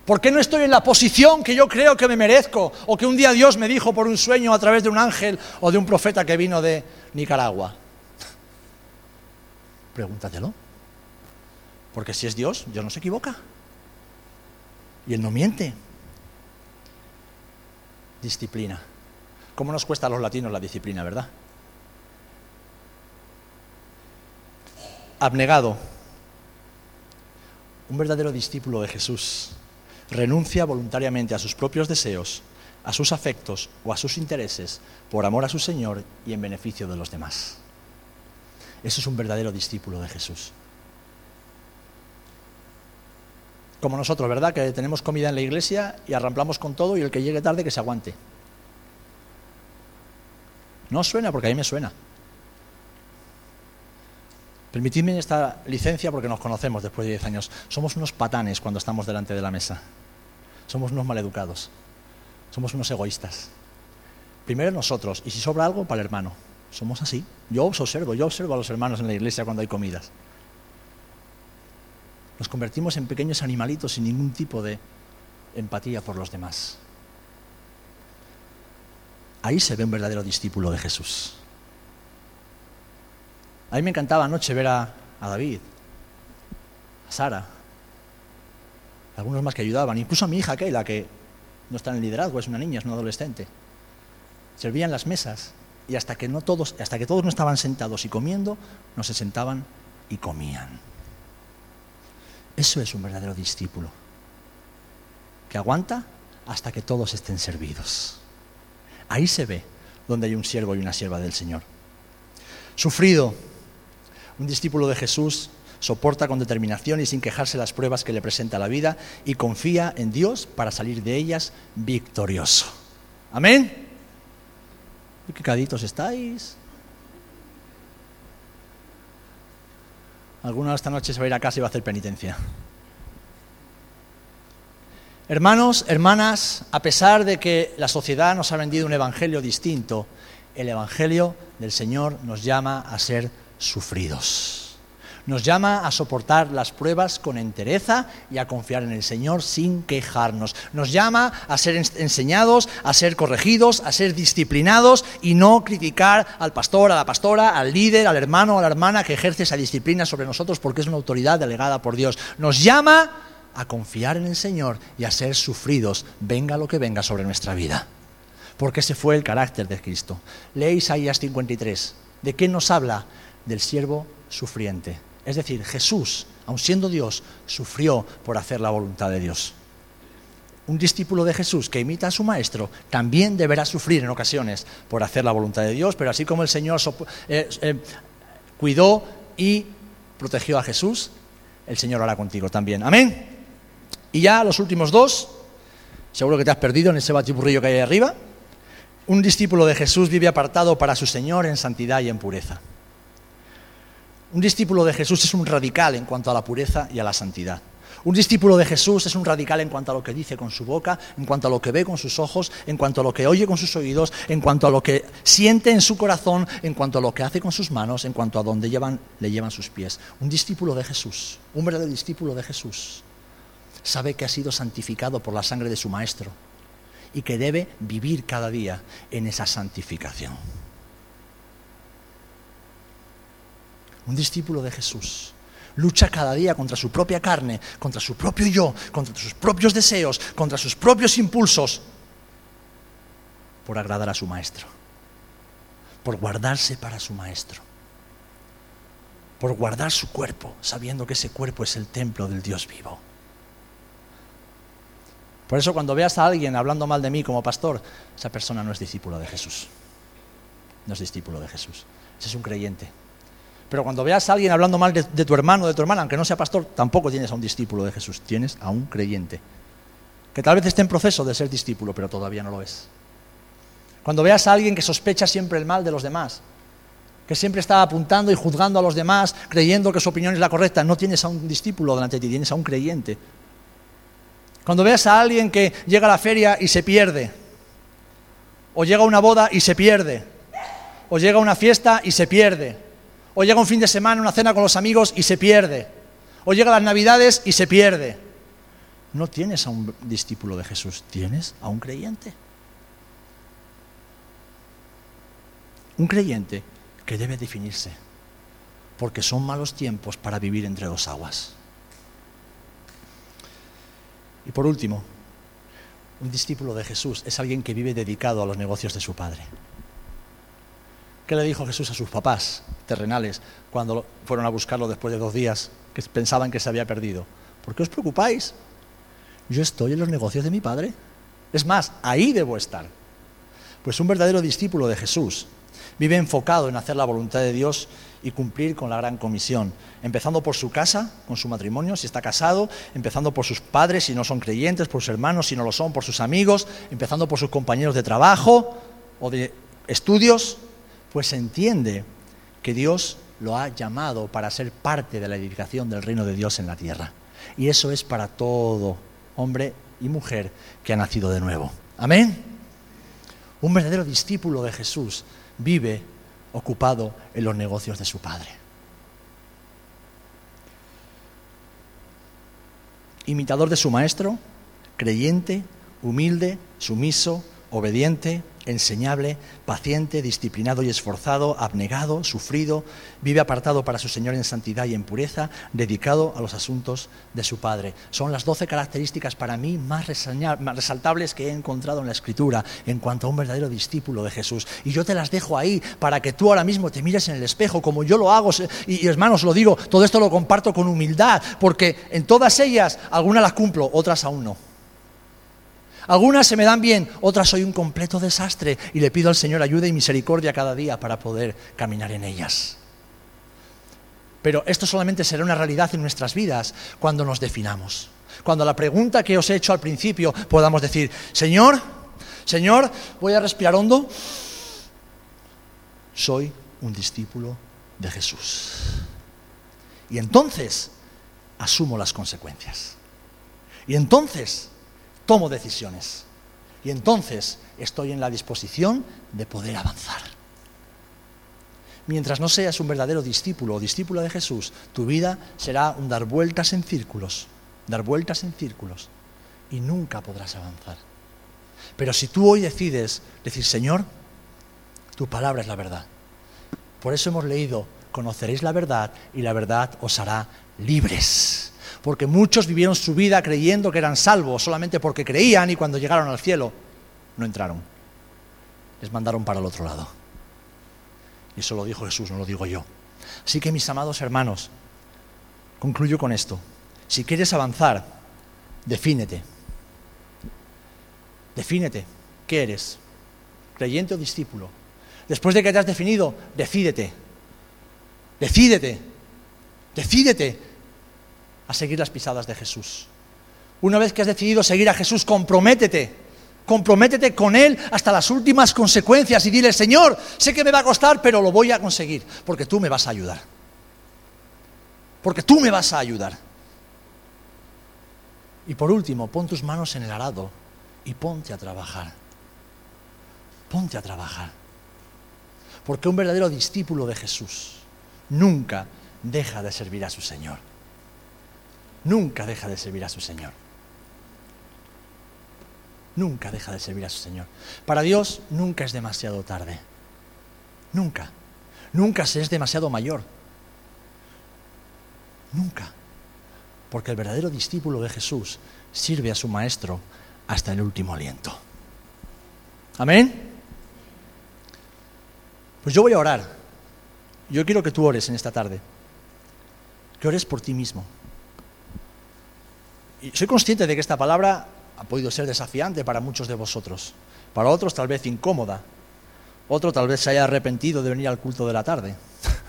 ¿Por qué no estoy en la posición que yo creo que me merezco? O que un día Dios me dijo por un sueño a través de un ángel o de un profeta que vino de Nicaragua. Pregúntatelo. Porque si es Dios, Dios no se equivoca. Y Él no miente. Disciplina. ¿Cómo nos cuesta a los latinos la disciplina, verdad? Abnegado. Un verdadero discípulo de Jesús renuncia voluntariamente a sus propios deseos, a sus afectos o a sus intereses por amor a su Señor y en beneficio de los demás. Eso es un verdadero discípulo de Jesús. Como nosotros, ¿verdad? Que tenemos comida en la iglesia y arramplamos con todo y el que llegue tarde que se aguante. No suena porque a mí me suena. Permitidme esta licencia porque nos conocemos después de 10 años. Somos unos patanes cuando estamos delante de la mesa. Somos unos maleducados. Somos unos egoístas. Primero nosotros, y si sobra algo, para el hermano. Somos así. Yo os observo, yo observo a los hermanos en la iglesia cuando hay comidas. Nos convertimos en pequeños animalitos sin ningún tipo de empatía por los demás. Ahí se ve un verdadero discípulo de Jesús. A mí me encantaba anoche ver a, David, a Sara, algunos más que ayudaban, incluso a mi hija Keila, que no está en el liderazgo, es una niña, es una adolescente. Servían las mesas y hasta que, no todos, hasta que todos no estaban sentados y comiendo, no se sentaban y comían. Eso es un verdadero discípulo, que aguanta hasta que todos estén servidos. Ahí se ve donde hay un siervo y una sierva del Señor. Sufrido, un discípulo de Jesús soporta con determinación y sin quejarse las pruebas que le presenta la vida y confía en Dios para salir de ellas victorioso. Amén. qué caditos estáis? Alguno esta noche se va a ir a casa y va a hacer penitencia. Hermanos, hermanas, a pesar de que la sociedad nos ha vendido un evangelio distinto, el evangelio del Señor nos llama a ser sufridos. Nos llama a soportar las pruebas con entereza y a confiar en el Señor sin quejarnos. Nos llama a ser enseñados, a ser corregidos, a ser disciplinados y no criticar al pastor, a la pastora, al líder, al hermano, a la hermana que ejerce esa disciplina sobre nosotros porque es una autoridad delegada por Dios. Nos llama a confiar en el Señor y a ser sufridos, venga lo que venga sobre nuestra vida. Porque ese fue el carácter de Cristo. Lee Isaías 53. ¿De qué nos habla? Del siervo sufriente. Es decir, Jesús, aun siendo Dios, sufrió por hacer la voluntad de Dios. Un discípulo de Jesús que imita a su maestro también deberá sufrir en ocasiones por hacer la voluntad de Dios, pero así como el Señor eh, eh, cuidó y protegió a Jesús, el Señor hará contigo también. Amén. Y ya los últimos dos, seguro que te has perdido en ese batiburrillo que hay ahí arriba. Un discípulo de Jesús vive apartado para su Señor en santidad y en pureza. Un discípulo de Jesús es un radical en cuanto a la pureza y a la santidad. Un discípulo de Jesús es un radical en cuanto a lo que dice con su boca, en cuanto a lo que ve con sus ojos, en cuanto a lo que oye con sus oídos, en cuanto a lo que siente en su corazón, en cuanto a lo que hace con sus manos, en cuanto a dónde le llevan sus pies. Un discípulo de Jesús, un verdadero discípulo de Jesús, sabe que ha sido santificado por la sangre de su Maestro y que debe vivir cada día en esa santificación. Un discípulo de Jesús, lucha cada día contra su propia carne, contra su propio yo, contra sus propios deseos, contra sus propios impulsos, por agradar a su maestro, por guardarse para su maestro, por guardar su cuerpo, sabiendo que ese cuerpo es el templo del Dios vivo. Por eso cuando veas a alguien hablando mal de mí como pastor, esa persona no es discípulo de Jesús. No es discípulo de Jesús. Ese es un creyente Pero cuando veas a alguien hablando mal de, tu hermano o de tu hermana, aunque no sea pastor, tampoco tienes a un discípulo de Jesús, tienes a un creyente. Que tal vez esté en proceso de ser discípulo, pero todavía no lo es. Cuando veas a alguien que sospecha siempre el mal de los demás, que siempre está apuntando y juzgando a los demás, creyendo que su opinión es la correcta, no tienes a un discípulo delante de ti, tienes a un creyente. Cuando veas a alguien que llega a la feria y se pierde, o llega a una boda y se pierde, o llega a una fiesta y se pierde, o llega un fin de semana, una cena con los amigos y se pierde, o llega las navidades y se pierde. No tienes a un discípulo de Jesús, tienes a un creyente. Un creyente que debe definirse, porque son malos tiempos para vivir entre dos aguas. Y por último, un discípulo de Jesús es alguien que vive dedicado a los negocios de su padre. ¿Qué le dijo Jesús a sus papás terrenales cuando fueron a buscarlo después de dos días que pensaban que se había perdido? ¿Por qué os preocupáis? Yo estoy en los negocios de mi padre. Es más, ahí debo estar. Pues un verdadero discípulo de Jesús vive enfocado en hacer la voluntad de Dios y cumplir con la gran comisión, empezando por su casa, con su matrimonio, si está casado, empezando por sus padres, si no son creyentes, por sus hermanos, si no lo son, por sus amigos, empezando por sus compañeros de trabajo o de estudios, pues entiende que Dios lo ha llamado para ser parte de la edificación del reino de Dios en la tierra. Y eso es para todo hombre y mujer que ha nacido de nuevo. Amén. Un verdadero discípulo de Jesús vive ocupado en los negocios de su padre. Imitador de su maestro, creyente, humilde, sumiso, obediente, enseñable, paciente, disciplinado y esforzado, abnegado, sufrido, vive apartado para su Señor en santidad y en pureza, dedicado a los asuntos de su Padre. Son las doce características para mí más, resaltables que he encontrado en la Escritura en cuanto a un verdadero discípulo de Jesús. Y yo te las dejo ahí para que tú ahora mismo te mires en el espejo como yo lo hago. Y, hermanos, lo digo, todo esto lo comparto con humildad, porque en todas ellas algunas las cumplo, otras aún no. Algunas se me dan bien, otras soy un completo desastre y le pido al Señor ayuda y misericordia cada día para poder caminar en ellas. Pero esto solamente será una realidad en nuestras vidas cuando nos definamos. Cuando la pregunta que os he hecho al principio podamos decir, Señor, Señor, voy a respirar hondo, soy un discípulo de Jesús. Y entonces asumo las consecuencias. Y entonces tomo decisiones. Y entonces estoy en la disposición de poder avanzar. Mientras no seas un verdadero discípulo o discípula de Jesús, tu vida será un dar vueltas en círculos, dar vueltas en círculos, y nunca podrás avanzar. Pero si tú hoy decides decir, Señor, tu palabra es la verdad. Por eso hemos leído, conoceréis la verdad y la verdad os hará libres porque muchos vivieron su vida creyendo que eran salvos solamente porque creían y cuando llegaron al cielo no entraron. Les mandaron para el otro lado. Y eso lo dijo Jesús, no lo digo yo. Así que mis amados hermanos, concluyo con esto. Si quieres avanzar, defínete. Defínete. ¿Qué eres? ¿Creyente o discípulo? Después de que te has definido, decídete. Decídete. Decídete a seguir las pisadas de Jesús. Una vez que has decidido seguir a Jesús, comprométete. Comprométete con Él hasta las últimas consecuencias y dile, Señor, sé que me va a costar, pero lo voy a conseguir, porque tú me vas a ayudar. Porque tú me vas a ayudar. Y por último, pon tus manos en el arado y ponte a trabajar. Ponte a trabajar. Porque un verdadero discípulo de Jesús nunca deja de servir a su Señor nunca deja de servir a su Señor. Nunca deja de servir a su Señor. Para Dios nunca es demasiado tarde. Nunca. Nunca se es demasiado mayor. Nunca. Porque el verdadero discípulo de Jesús sirve a su Maestro hasta el último aliento. Amén. Pues yo voy a orar. Yo quiero que tú ores en esta tarde. Que ores por ti mismo. Soy consciente de que esta palabra ha podido ser desafiante para muchos de vosotros, para otros tal vez incómoda, otro tal vez se haya arrepentido de venir al culto de la tarde.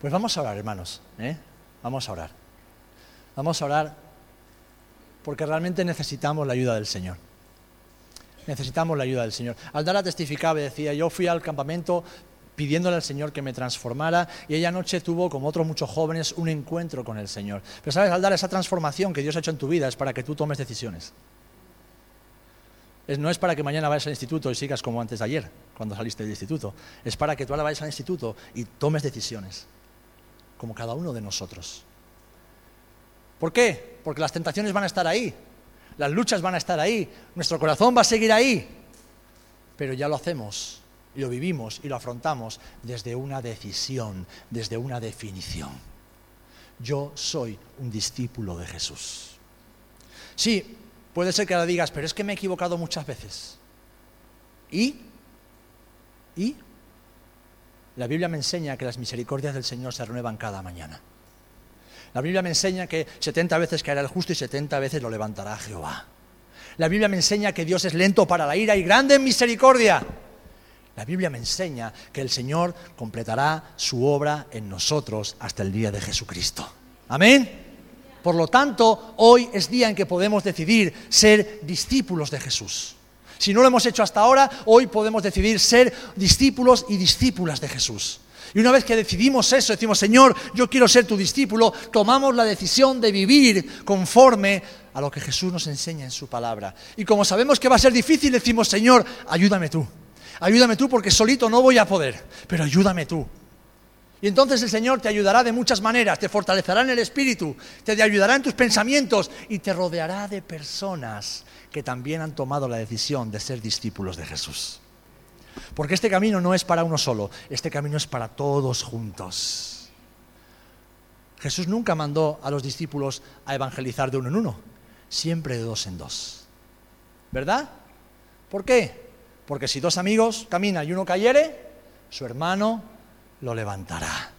Pues vamos a orar, hermanos. ¿eh? Vamos a orar. Vamos a orar porque realmente necesitamos la ayuda del Señor. Necesitamos la ayuda del Señor. Aldara testificaba y decía, yo fui al campamento pidiéndole al Señor que me transformara y ella noche tuvo, como otros muchos jóvenes, un encuentro con el Señor. Pero sabes, Aldara, esa transformación que Dios ha hecho en tu vida es para que tú tomes decisiones. no es para que mañana vayas al instituto y sigas como antes de ayer, cuando saliste del instituto. Es para que tú ahora vayas al instituto y tomes decisiones, como cada uno de nosotros. ¿Por qué? Porque las tentaciones van a estar ahí, las luchas van a estar ahí, nuestro corazón va a seguir ahí, pero ya lo hacemos lo vivimos y lo afrontamos desde una decisión, desde una definición. Yo soy un discípulo de Jesús. Sí, puede ser que ahora digas, pero es que me he equivocado muchas veces. ¿Y? ¿Y? La Biblia me enseña que las misericordias del Señor se renuevan cada mañana. La Biblia me enseña que 70 veces caerá el justo y 70 veces lo levantará Jehová. La Biblia me enseña que Dios es lento para la ira y grande en misericordia. La Biblia me enseña que el Señor completará su obra en nosotros hasta el día de Jesucristo. Amén. Por lo tanto, hoy es día en que podemos decidir ser discípulos de Jesús. Si no lo hemos hecho hasta ahora, hoy podemos decidir ser discípulos y discípulas de Jesús. Y una vez que decidimos eso, decimos, Señor, yo quiero ser tu discípulo, tomamos la decisión de vivir conforme a lo que Jesús nos enseña en su palabra. Y como sabemos que va a ser difícil, decimos, Señor, ayúdame tú. Ayúdame tú porque solito no voy a poder, pero ayúdame tú. Y entonces el Señor te ayudará de muchas maneras, te fortalecerá en el espíritu, te ayudará en tus pensamientos y te rodeará de personas que también han tomado la decisión de ser discípulos de Jesús. Porque este camino no es para uno solo, este camino es para todos juntos. Jesús nunca mandó a los discípulos a evangelizar de uno en uno, siempre de dos en dos. ¿Verdad? ¿Por qué? Porque si dos amigos caminan y uno cayere, su hermano lo levantará.